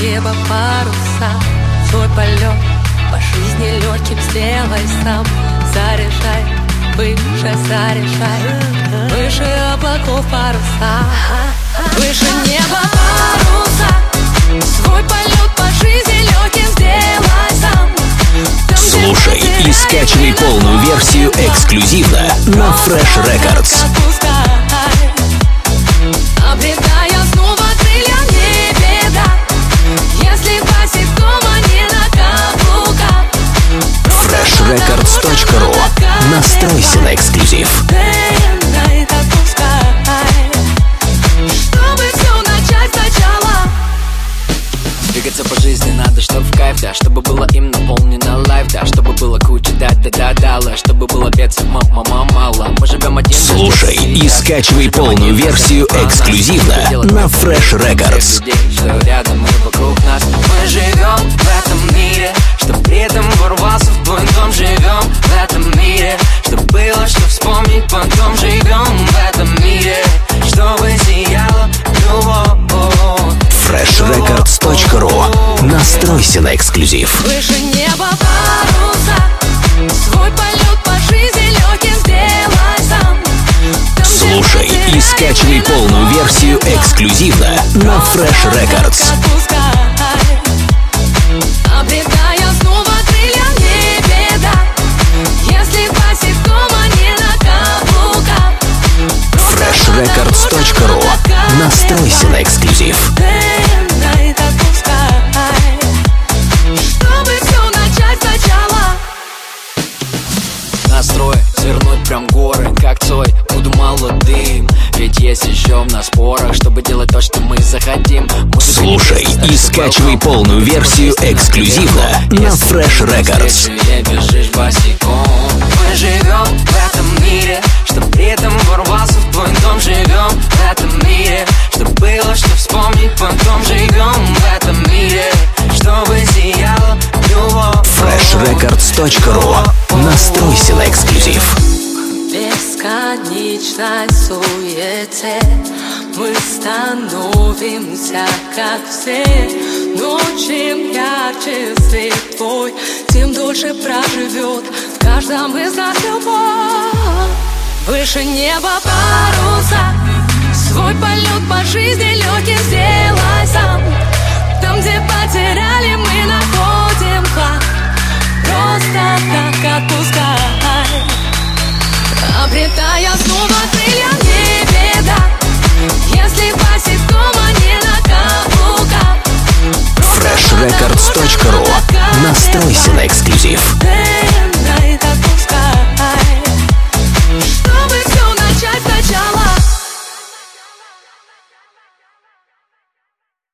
небо паруса. Свой полет по жизни легким сделай сам. Заряжай, выше заряжай. Выше облаков паруса. Выше неба паруса. Свой полет по жизни легким сделай сам. Слушай и скачивай полную версию эксклюзивно на Fresh Records. freshrecords.ru Настройся на эксклюзив. Двигаться по жизни надо, чтоб в кайф, да Чтобы было им наполнено лайф, да Чтобы было куча да да да дала Чтобы было бедствий мама мало. Мы живем один Слушай и скачивай полную версию эксклюзивно на Fresh Records. Что рядом и вокруг нас. Мы живем в этом мире Чтоб при этом ворвался Настройся на эксклюзив. Выше неба паруса Свой полет по жизни легким сделай сам. Там, Слушай и скачивай полную версию эксклюзивно на Fresh Records. Обретая снова крылья не беда Если басит дома не на каблуках. Freshrecords.ru Настройся молодым, ведь есть еще в нас спорах Чтобы делать то, что мы захотим Музыка Слушай не и скачивай полную версию эксклюзивно на Fresh Records. Бежишь босиком. Мы живем в этом мире Чтоб при этом ворвался в твой дом. Живем в этом мире Чтоб было что вспомнить. Потом живем в этом мире Чтобы сияла любовь. Freshrecords.ru Настройся на эксклюзив. Бесконечной суете. Мы становимся как все. Но чем ярче свет твой Тем дольше проживет в каждом из нас любовь. Выше неба паруса Свой полет по жизни легким сделай Настройся на эксклюзив.